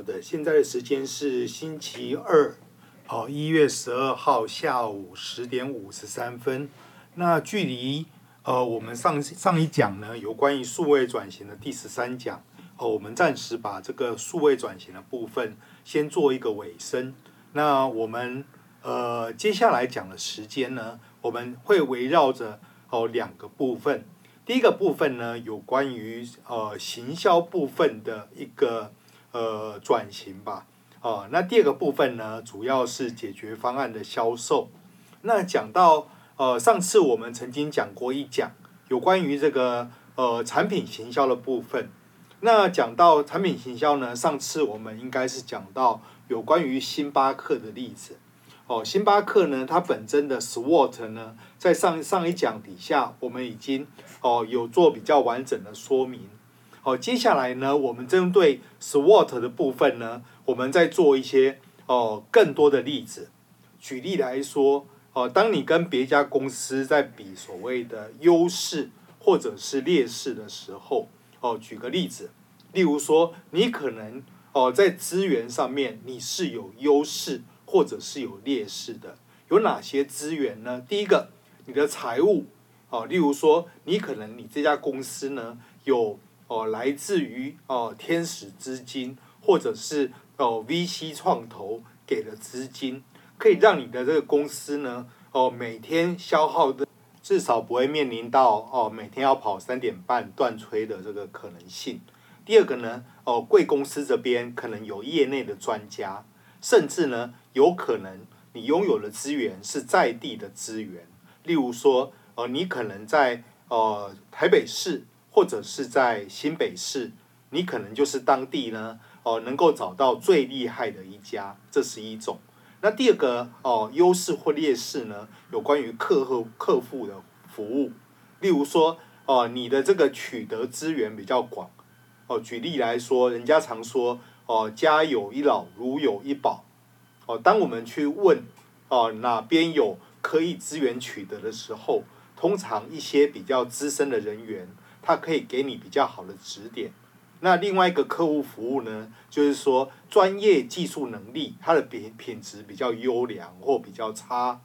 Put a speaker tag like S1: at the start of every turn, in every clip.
S1: 好的，现在的时间是星期二，哦，一月十二号下午十点五十三分。那距离呃我们上上一讲呢，有关于数位转型的第十三讲，哦，我们暂时把这个数位转型的部分先做一个尾声。那我们呃接下来讲的时间呢，我们会围绕着哦两个部分。第一个部分呢，有关于呃行销部分的一个。呃，转型吧，哦，那第二个部分呢，主要是解决方案的销售。那讲到呃，上次我们曾经讲过一讲有关于这个呃产品行销的部分。那讲到产品行销呢，上次我们应该是讲到有关于星巴克的例子。哦，星巴克呢，它本身的 SWOT 呢，在上上一讲底下，我们已经哦有做比较完整的说明。好，接下来呢，我们针对 SWOT 的部分呢，我们再做一些哦更多的例子。举例来说，哦，当你跟别家公司在比所谓的优势或者是劣势的时候，哦，举个例子，例如说，你可能哦在资源上面你是有优势或者是有劣势的，有哪些资源呢？第一个，你的财务，哦，例如说，你可能你这家公司呢有。哦，来自于哦天使资金，或者是哦 VC 创投给的资金，可以让你的这个公司呢，哦每天消耗的至少不会面临到哦每天要跑三点半断炊的这个可能性。第二个呢，哦贵公司这边可能有业内的专家，甚至呢有可能你拥有的资源是在地的资源，例如说，哦你可能在哦台北市。或者是在新北市，你可能就是当地呢，哦，能够找到最厉害的一家，这是一种。那第二个哦，优势或劣势呢，有关于客户客户的服务，例如说哦，你的这个取得资源比较广，哦，举例来说，人家常说哦，家有一老，如有一宝，哦，当我们去问哦哪边有可以资源取得的时候，通常一些比较资深的人员。它可以给你比较好的指点。那另外一个客户服务呢，就是说专业技术能力，它的品品质比较优良或比较差。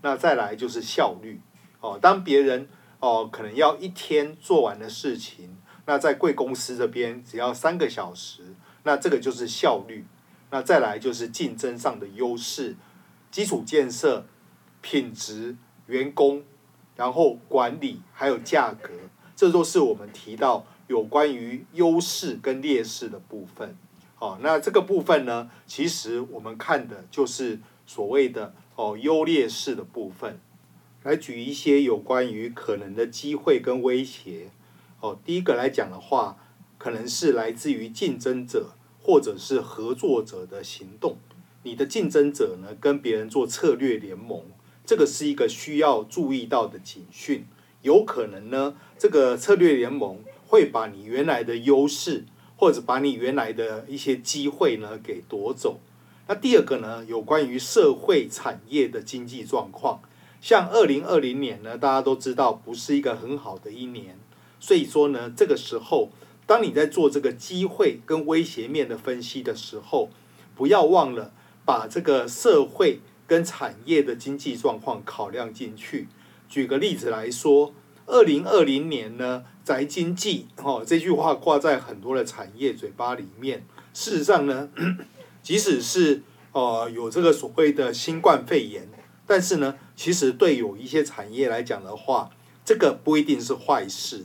S1: 那再来就是效率。哦，当别人哦可能要一天做完的事情，那在贵公司这边只要三个小时，那这个就是效率。那再来就是竞争上的优势，基础建设、品质、员工，然后管理还有价格。这都是我们提到有关于优势跟劣势的部分。好，那这个部分呢，其实我们看的就是所谓的哦优劣势的部分。来举一些有关于可能的机会跟威胁。哦，第一个来讲的话，可能是来自于竞争者或者是合作者的行动。你的竞争者呢，跟别人做策略联盟，这个是一个需要注意到的警讯。有可能呢，这个策略联盟会把你原来的优势，或者把你原来的一些机会呢给夺走。那第二个呢，有关于社会产业的经济状况，像二零二零年呢，大家都知道不是一个很好的一年，所以说呢，这个时候当你在做这个机会跟威胁面的分析的时候，不要忘了把这个社会跟产业的经济状况考量进去。举个例子来说，二零二零年呢，宅经济哦，这句话挂在很多的产业嘴巴里面。事实上呢，即使是呃有这个所谓的新冠肺炎，但是呢，其实对有一些产业来讲的话，这个不一定是坏事。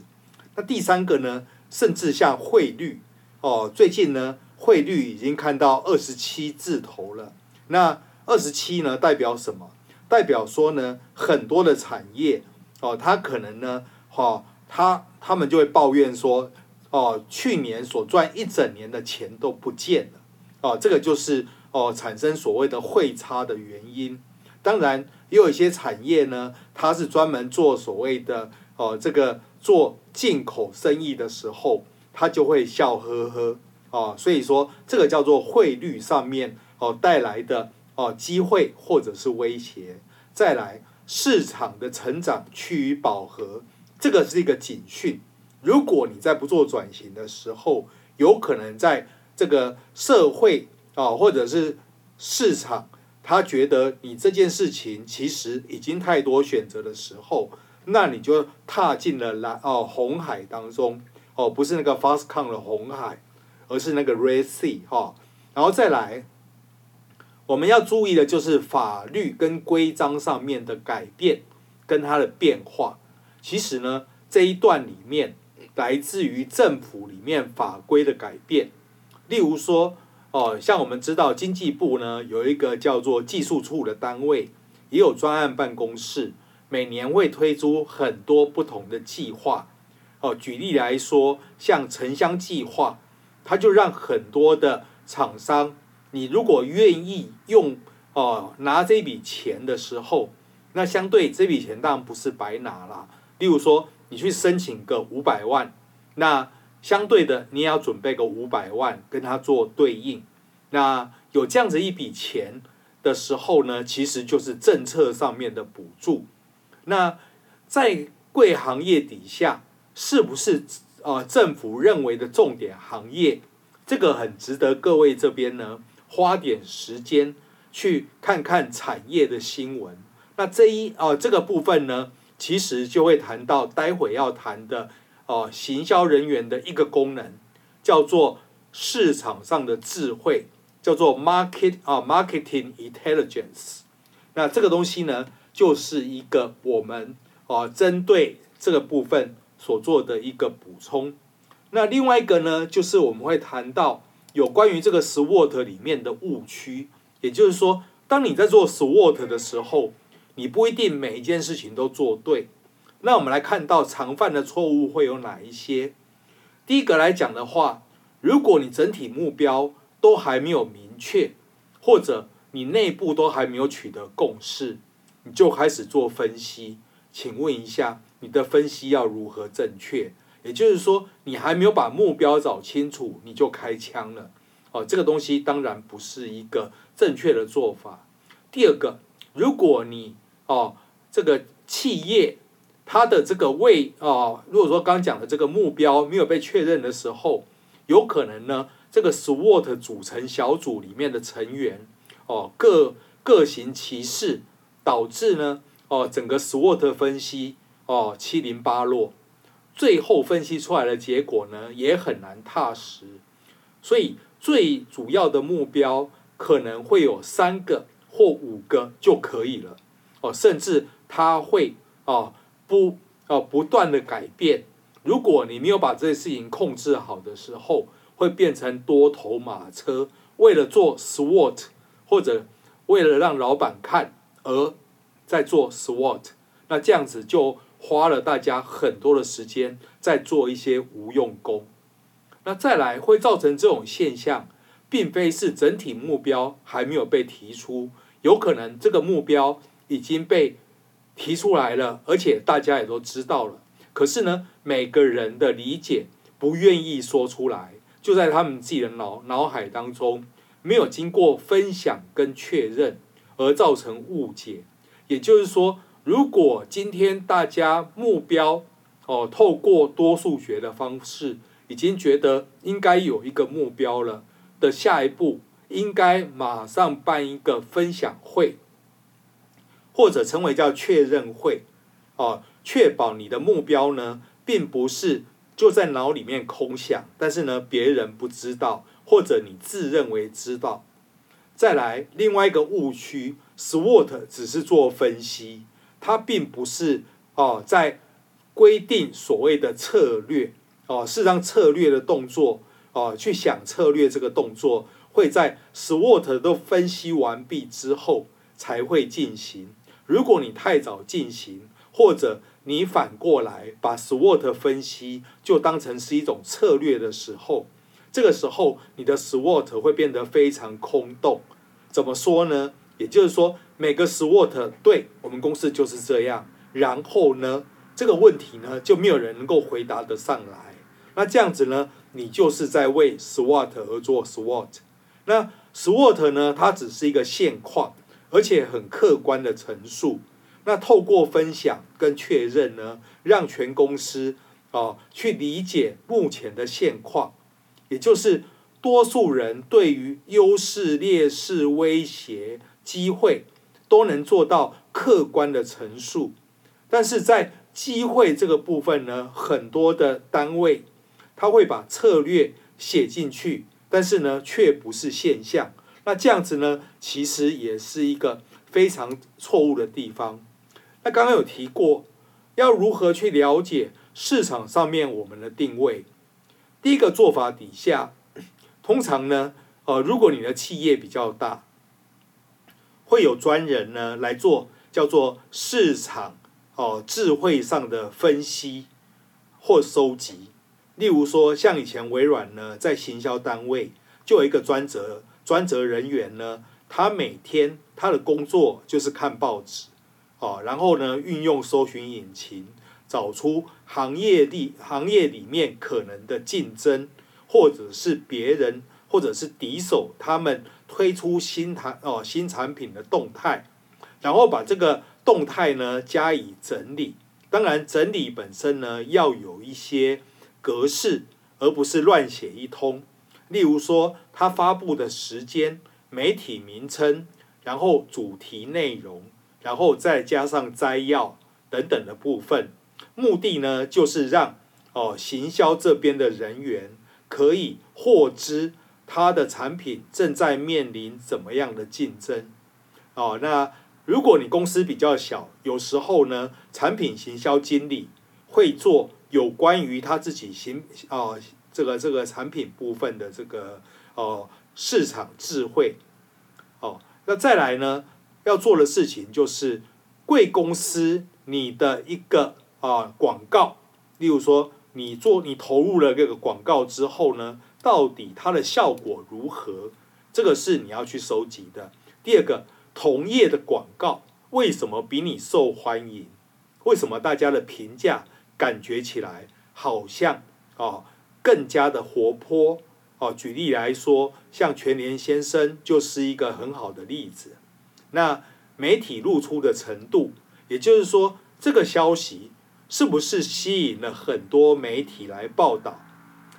S1: 那第三个呢，甚至像汇率哦，最近呢，汇率已经看到二十七字头了。那二十七呢，代表什么？代表说呢，很多的产业哦，他可能呢，哈，他他们就会抱怨说，哦，去年所赚一整年的钱都不见了，哦，这个就是哦产生所谓的汇差的原因。当然，也有一些产业呢，它是专门做所谓的哦这个做进口生意的时候，它就会笑呵呵，哦，所以说这个叫做汇率上面哦带来的。哦，机会或者是威胁，再来市场的成长趋于饱和，这个是一个警讯。如果你在不做转型的时候，有可能在这个社会啊，或者是市场，他觉得你这件事情其实已经太多选择的时候，那你就踏进了蓝哦红海当中。哦，不是那个 Fastcon 的红海，而是那个 Red Sea 哈、哦，然后再来，我们要注意的就是法律跟规章上面的改变跟它的变化。其实呢，这一段里面来自于政府里面法规的改变，例如说哦，像我们知道经济部呢有一个叫做技术处的单位，也有专案办公室。每年会推出很多不同的计划，哦，举例来说，像城乡计划，它就让很多的厂商，你如果愿意用哦拿这笔钱的时候，那相对这笔钱当然不是白拿啦。例如说，你去申请个五百万，那相对的你也要准备个五百万跟它做对应。那有这样子一笔钱的时候呢，其实就是政策上面的补助。那在贵行业底下，是不是呃政府认为的重点行业？这个很值得各位这边呢花点时间去看看产业的新闻。那这一呃这个部分呢，其实就会谈到待会要谈的哦、行销人员的一个功能，叫做市场上的智慧，叫做 market 啊、marketing intelligence。那这个东西呢？就是一个我们啊针对这个部分所做的一个补充。那另外一个呢，就是我们会谈到有关于这个 SWOT 里面的误区，也就是说，当你在做 SWOT 的时候，你不一定每一件事情都做对。那我们来看到常犯的错误会有哪一些？第一个来讲的话，如果你整体目标都还没有明确，或者你内部都还没有取得共识。你就开始做分析，请问一下，你的分析要如何正确？也就是说，你还没有把目标找清楚，你就开枪了。哦，这个东西当然不是一个正确的做法。第二个，如果你哦这个企业它的这个位哦，如果说刚讲的这个目标没有被确认的时候，有可能呢，这个 SWOT 组成小组里面的成员哦各各行其事。导致呢，哦，整个 SWOT 分析哦七零八落，最后分析出来的结果呢也很难踏实，所以最主要的目标可能会有三个或五个就可以了，哦，甚至它会啊不啊不断的改变，如果你没有把这些事情控制好的时候，会变成多头马车，为了做 SWOT 或者为了让老板看。而在做 SWOT，那这样子就花了大家很多的时间在做一些无用功。那再来会造成这种现象，并非是整体目标还没有被提出，有可能这个目标已经被提出来了，而且大家也都知道了。可是呢，每个人的理解不愿意说出来，就在他们自己的脑脑海当中，没有经过分享跟确认。而造成误解，也就是说，如果今天大家目标哦，透过多数学的方式，已经觉得应该有一个目标了的下一步，应该马上办一个分享会，或者称为叫确认会，哦，确保你的目标呢，并不是就在脑里面空想，但是呢，别人不知道，或者你自认为知道。再来另外一个误区，SWOT 只是做分析，它并不是哦在规定所谓的策略哦，是让策略的动作哦，去想策略这个动作会在 SWOT 都分析完毕之后才会进行。如果你太早进行，或者你反过来把 SWOT 分析就当成是一种策略的时候。这个时候，你的 SWOT 会变得非常空洞。怎么说呢？也就是说，每个 SWOT 对我们公司就是这样。然后呢，这个问题呢，就没有人能够回答得上来。那这样子呢，你就是在为 SWOT 而做 SWOT。那 SWOT 呢，它只是一个现况，而且很客观的陈述。那透过分享跟确认呢，让全公司啊去理解目前的现况。也就是多数人对于优势、劣势、威胁、机会都能做到客观的陈述，但是在机会这个部分呢，很多的单位他会把策略写进去，但是呢，却不是现象。那这样子呢，其实也是一个非常错误的地方。那刚刚有提过，要如何去了解市场上面我们的定位？第一个做法底下。通常呢，呃，如果你的企业比较大，会有专人呢来做叫做市场哦、智慧上的分析或收集。例如说，像以前微软呢，在行销单位就有一个专责专责人员呢，他每天他的工作就是看报纸哦、然后呢，运用搜寻引擎找出行业里行业里面可能的竞争。或者是别人，或者是敌手，他们推出新产哦新产品的动态，然后把这个动态呢加以整理。当然，整理本身呢要有一些格式，而不是乱写一通。例如说，他发布的时间、媒体名称，然后主题内容，然后再加上摘要等等的部分。目的呢就是让哦行销这边的人员。可以获知他的产品正在面临怎么样的竞争，哦，那如果你公司比较小，有时候呢，产品行销经理会做有关于他自己行哦这个这个产品部分的这个哦市场智慧，哦，那再来呢要做的事情就是贵公司你的一个啊广告，例如说。你做你投入了这个广告之后呢，到底它的效果如何？这个是你要去收集的。第二个，同业的广告为什么比你受欢迎？为什么大家的评价感觉起来好像哦更加的活泼？哦，举例来说，像全联先生就是一个很好的例子。那媒体露出的程度，也就是说这个消息。是不是吸引了很多媒体来报道，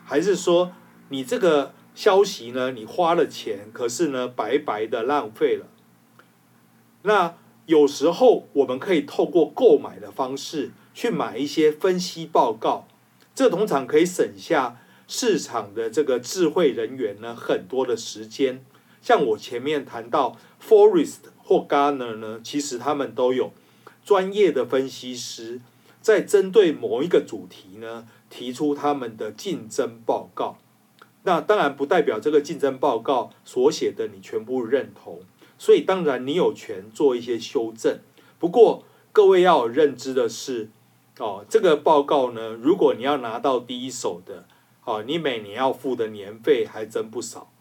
S1: 还是说你这个消息呢？你花了钱，可是呢白白的浪费了。那有时候我们可以透过购买的方式去买一些分析报告，这通常可以省下市场的这个智慧人员呢很多的时间。像我前面谈到 Forest 或 Gartner 呢，其实他们都有专业的分析师。在针对某一个主题呢，提出他们的竞争报告，那当然不代表这个竞争报告所写的你全部认同，所以当然你有权做一些修正。不过各位要有认知的是，哦，这个报告呢，如果你要拿到第一手的，哦，你每年要付的年费还真不少。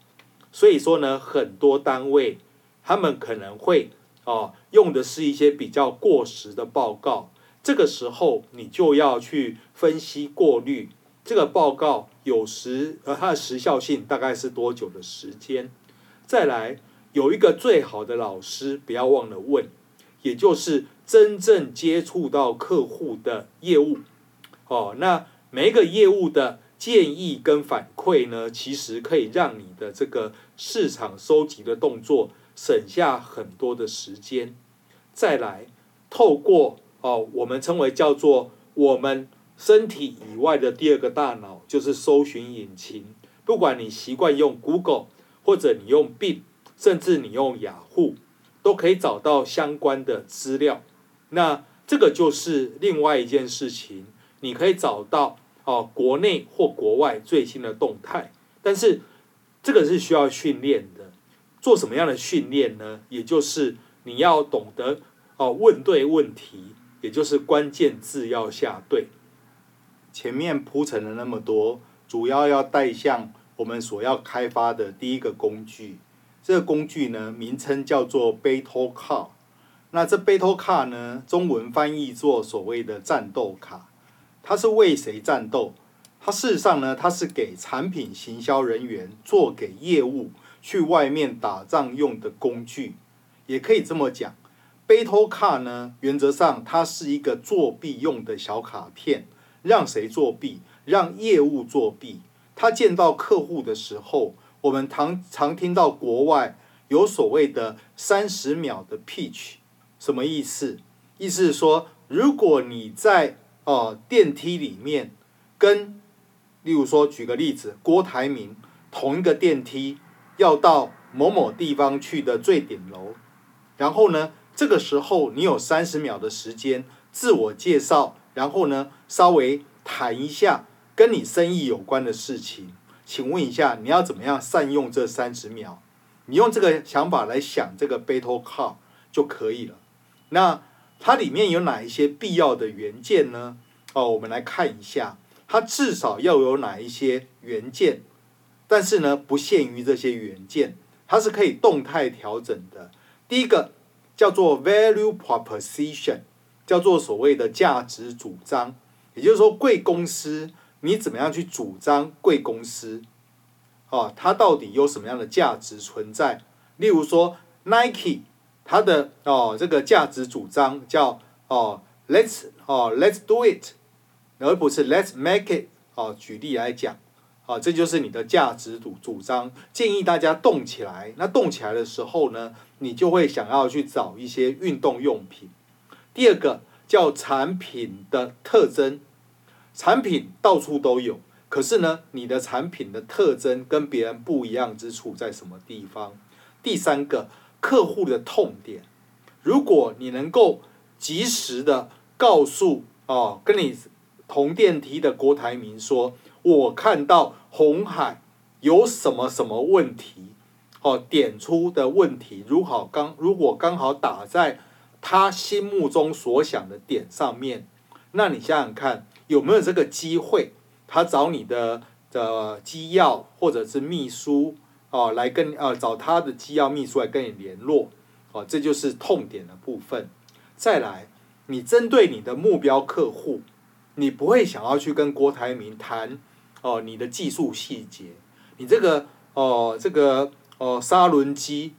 S1: 所以说呢，很多单位他们可能会哦用的是一些比较过时的报告。这个时候，你就要去分析过滤这个报告，有时呃它的时效性大概是多久的时间？再来有一个最好的老师，不要忘了问，也就是真正接触到客户的业务哦。那每一个业务的建议跟反馈呢，其实可以让你的这个市场收集的动作省下很多的时间。再来透过。哦，我们称为叫做我们身体以外的第二个大脑，就是搜寻引擎。不管你习惯用 Google，或者你用 Bing，甚至你用雅虎，都可以找到相关的资料。那这个就是另外一件事情，你可以找到哦，国内或国外最新的动态。但是这个是需要训练的。做什么样的训练呢？也就是你要懂得哦，问对问题。也就是关键字要下对，前面铺陈了那么多，主要要带向我们所要开发的第一个工具。这个工具呢，名称叫做 Battle Card。那这 Battle Card 呢，中文翻译作所谓的战斗卡。它是为谁战斗？它事实上呢，它是给产品行销人员做给业务去外面打仗用的工具，也可以这么讲。Battle Card 呢，原则上它是一个作弊用的小卡片，让谁作弊？让业务作弊。他见到客户的时候，我们常常听到国外有所谓的三十秒的 pitch，什么意思？意思是说，如果你在哦、呃、电梯里面跟，例如说举个例子，郭台铭同一个电梯要到某某地方去的最顶楼，然后呢，这个时候你有三十秒的时间自我介绍，然后呢，稍微谈一下跟你生意有关的事情。请问一下，你要怎么样善用这三十秒？你用这个想法来想这个 battle card 就可以了。那它里面有哪一些必要的元件呢？哦，我们来看一下，它至少要有哪一些元件。但是呢，不限于这些元件，它是可以动态调整的。第一个叫做 value proposition，叫做所谓的价值主张，也就是说，贵公司。你怎么样去主张贵公司？哦，它到底有什么样的价值存在？例如说，Nike，它的哦这个价值主张叫哦，Let's 哦，Let's do it，而不是 Let's make it。哦，举例来讲，哦，这就是你的价值主主张。建议大家动起来。那动起来的时候呢，你就会想要去找一些运动用品。第二个叫产品的特征。产品到处都有，可是呢，你的产品的特征跟别人不一样之处在什么地方？第三个，客户的痛点，如果你能够及时的告诉哦，跟你同电梯的郭台铭说，我看到红海有什么什么问题，哦，点出的问题，如好刚如果刚好打在他心目中所想的点上面，那你想想看。有没有这个机会？他找你的的机要或者是秘书哦，来跟呃找他的机要秘书来跟你联络哦，这就是痛点的部分。再来，你针对你的目标客户，你不会想要去跟郭台铭谈哦你的技术细节，你这个哦这个哦砂轮机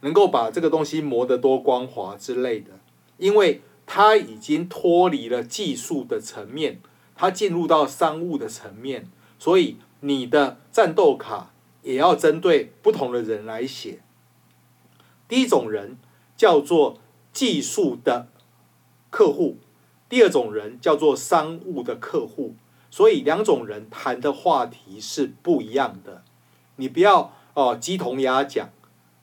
S1: 能够把这个东西磨得多光滑之类的，因为。它已经脱离了技术的层面，它进入到商务的层面，所以你的战斗卡也要针对不同的人来写。第一种人叫做技术的客户，第二种人叫做商务的客户，所以两种人谈的话题是不一样的。你不要哦鸡同鸭讲，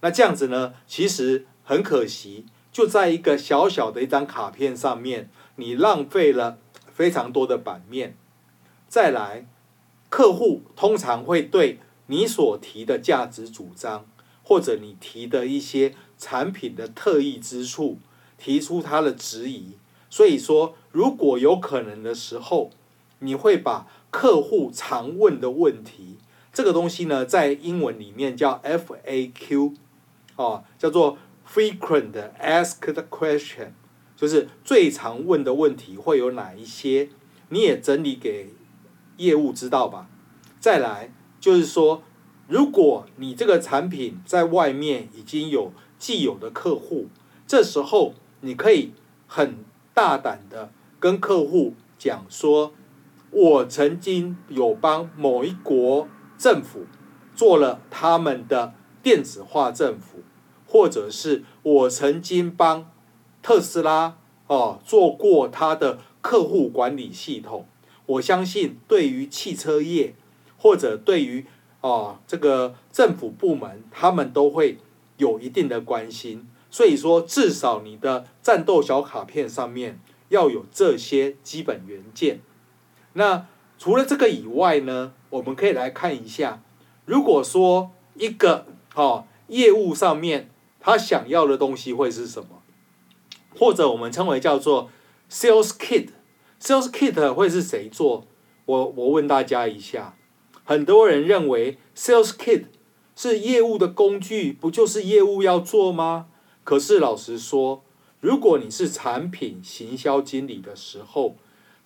S1: 那这样子呢，其实很可惜。就在一个小小的一张卡片上面，你浪费了非常多的版面。再来，客户通常会对你所提的价值主张，或者你提的一些产品的特异之处，提出他的质疑。所以说，如果有可能的时候，你会把客户常问的问题，这个东西呢，在英文里面叫 FAQ，哦，叫做。Frequent asked question，就是最常问的问题会有哪一些？你也整理给业务知道吧。再来就是说，如果你这个产品在外面已经有既有的客户，这时候你可以很大胆的跟客户讲说，我曾经有帮某一国政府做了他们的电子化政府。或者是我曾经帮特斯拉哦做过他的客户管理系统，我相信对于汽车业或者对于哦这个政府部门，他们都会有一定的关心。所以说，至少你的战斗小卡片上面要有这些基本元件。那除了这个以外呢，我们可以来看一下，如果说一个哦业务上面。他想要的东西会是什么？或者我们称为叫做 sales kit，sales kit 会是谁做？我我问大家一下，很多人认为 sales kit 是业务的工具，不就是业务要做吗？可是老实说，如果你是产品行销经理的时候，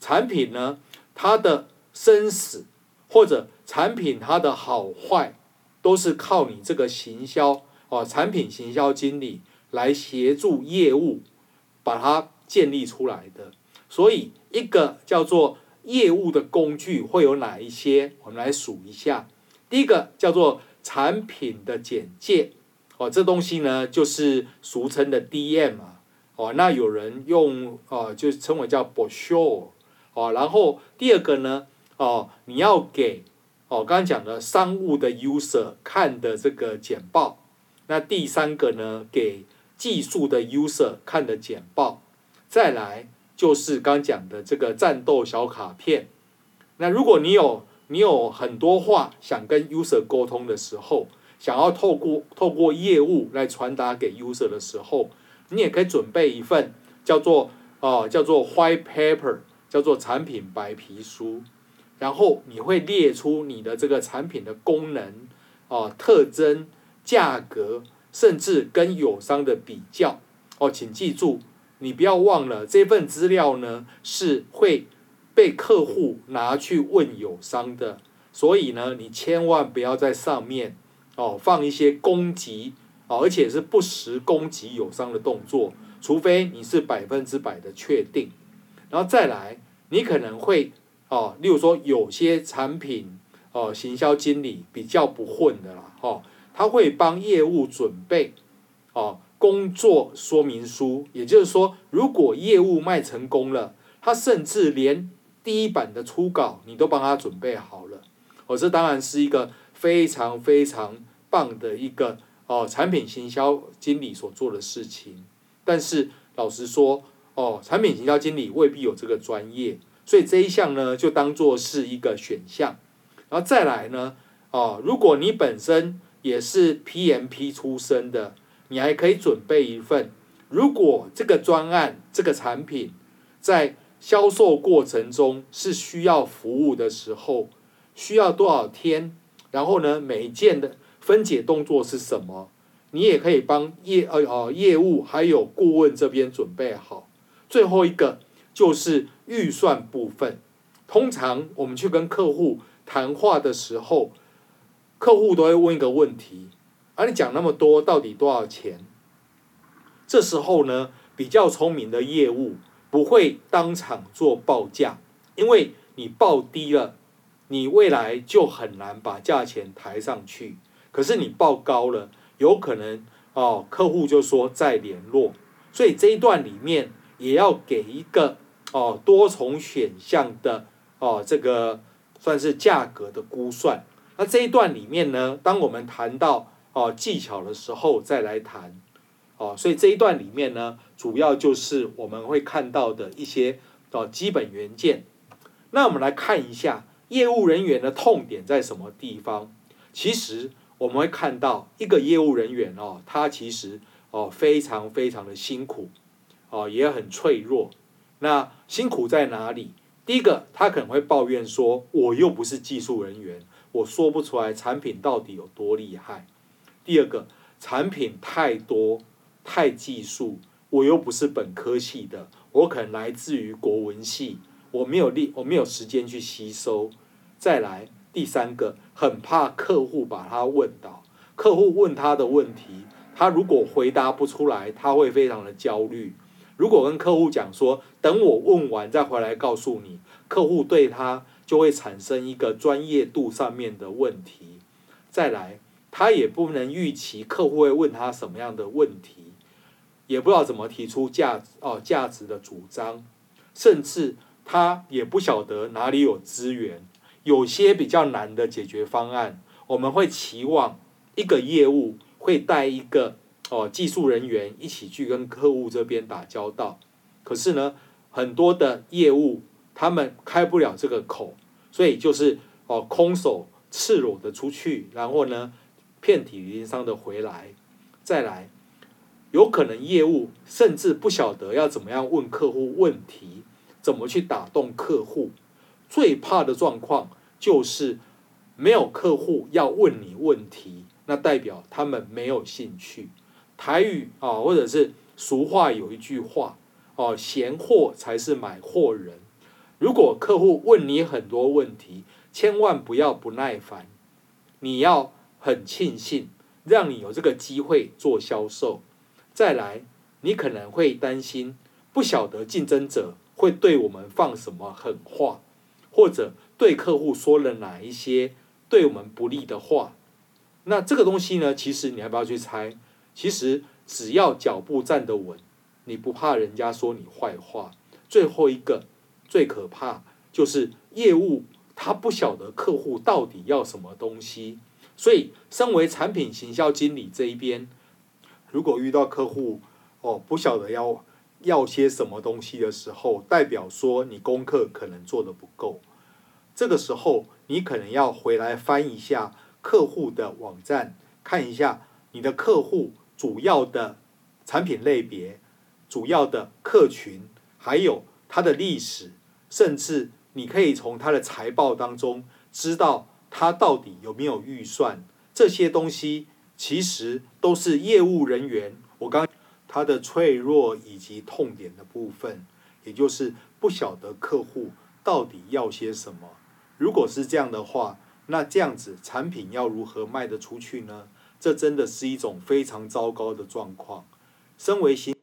S1: 产品呢，它的生死或者产品它的好坏，都是靠你这个行销。哦，产品行销经理来协助业务把它建立出来的，所以一个叫做业务的工具会有哪一些？我们来数一下。第一个叫做
S2: 产品的简介，哦，这东西呢就是俗称的 DM 啊，哦，那有人用哦，就称为叫 brochure，哦，然后第二个呢，哦，你要给哦，刚刚讲的商务的 user 看的这个简报，那第三个呢，给技术的 user 看的简报，再来就是刚讲的这个战斗小卡片，那如果你有。你有很多话想跟 user 沟通的时候，想要透过透过业务来传达给 user 的时候，你也可以准备一份叫做哦、叫做 white paper，叫做产品白皮书，然后你会列出你的这个产品的功能哦、特征、价格，甚至跟友商的比较哦，请记住，你不要忘了这份资料呢是会。被客户拿去问友商的，所以呢，你千万不要在上面哦放一些攻击哦，而且是不实攻击友商的动作，除非你是百分之百的确定。然后再来，你可能会哦，例如说有些产品哦，行销经理比较不混的啦，哦，他会帮业务准备哦工作说明书，也就是说，如果业务卖成功了，他甚至连第一版的初稿你都帮他准备好了，哦，这当然是一个非常非常棒的一个哦产品行销经理所做的事情。但是老实说，哦，产品行销经理未必有这个专业，所以这一项呢就当做是一个选项。然后再来呢，哦，如果你本身也是 PMP 出身的，你还可以准备一份，如果这个专案这个产品在销售过程中是需要服务的时候，需要多少天？然后呢，每一件的分解动作是什么？你也可以帮业呃呃业务还有顾问这边准备好。最后一个就是预算部分。通常我们去跟客户谈话的时候，客户都会问一个问题：啊、你讲那么多，到底多少钱？这时候呢，比较聪明的业务。不会当场做报价，因为你报低了，你未来就很难把价钱抬上去。可是你报高了，有可能哦，客户就说再联络。所以这一段里面也要给一个哦多重选项的哦这个算是价格的估算。那这一段里面呢，当我们谈到哦技巧的时候再来谈。哦，所以这一段里面呢，主要就是我们会看到的一些哦基本元件。那我们来看一下业务人员的痛点在什么地方。其实我们会看到一个业务人员哦，他其实哦非常非常的辛苦，哦也很脆弱。那辛苦在哪里？第一个，他可能会抱怨说，我又不是技术人员，我说不出来产品到底有多厉害。第二个，产品太多。太技术，我又不是本科系的，我可能来自于国文系，我没有力，我没有时间去吸收。再来第三个，很怕客户把他问倒，客户问他的问题，他如果回答不出来，他会非常的焦虑。如果跟客户讲说，等我问完再回来告诉你，客户对他就会产生一个专业度上面的问题。再来，他也不能预期客户会问他什么样的问题。也不知道怎么提出价哦价值的主张，甚至他也不晓得哪里有资源。有些比较难的解决方案，我们会期望一个业务会带一个哦技术人员一起去跟客户这边打交道。可是呢，很多的业务他们开不了这个口，所以就是哦空手赤裸的出去，然后呢遍体鳞伤的回来，再来。有可能业务甚至不晓得要怎么样问客户问题，怎么去打动客户。最怕的状况就是没有客户要问你问题，那代表他们没有兴趣。台语啊，或者是俗话有一句话哦，闲货才是买货人。如果客户问你很多问题，千万不要不耐烦，你要很庆幸让你有这个机会做销售。再来，你可能会担心，不晓得竞争者会对我们放什么狠话，或者对客户说了哪一些对我们不利的话。那这个东西呢，其实你要不要去猜？其实只要脚步站得稳，你不怕人家说你坏话。最后一个最可怕就是业务，他不晓得客户到底要什么东西，所以身为产品行销经理这一边，如果遇到客户哦不晓得要要些什么东西的时候，代表说你功课可能做得不够。这个时候你可能要回来翻一下客户的网站，看一下你的客户主要的产品类别、主要的客群。还有它的历史，甚至你可以从它的财报当中知道它到底有没有预算。这些东西其实都是业务人员我刚他的脆弱以及痛点的部分，也就是不晓得客户到底要些什么。如果是这样的话，那这样子产品要如何卖得出去呢？这真的是一种非常糟糕的状况。身为行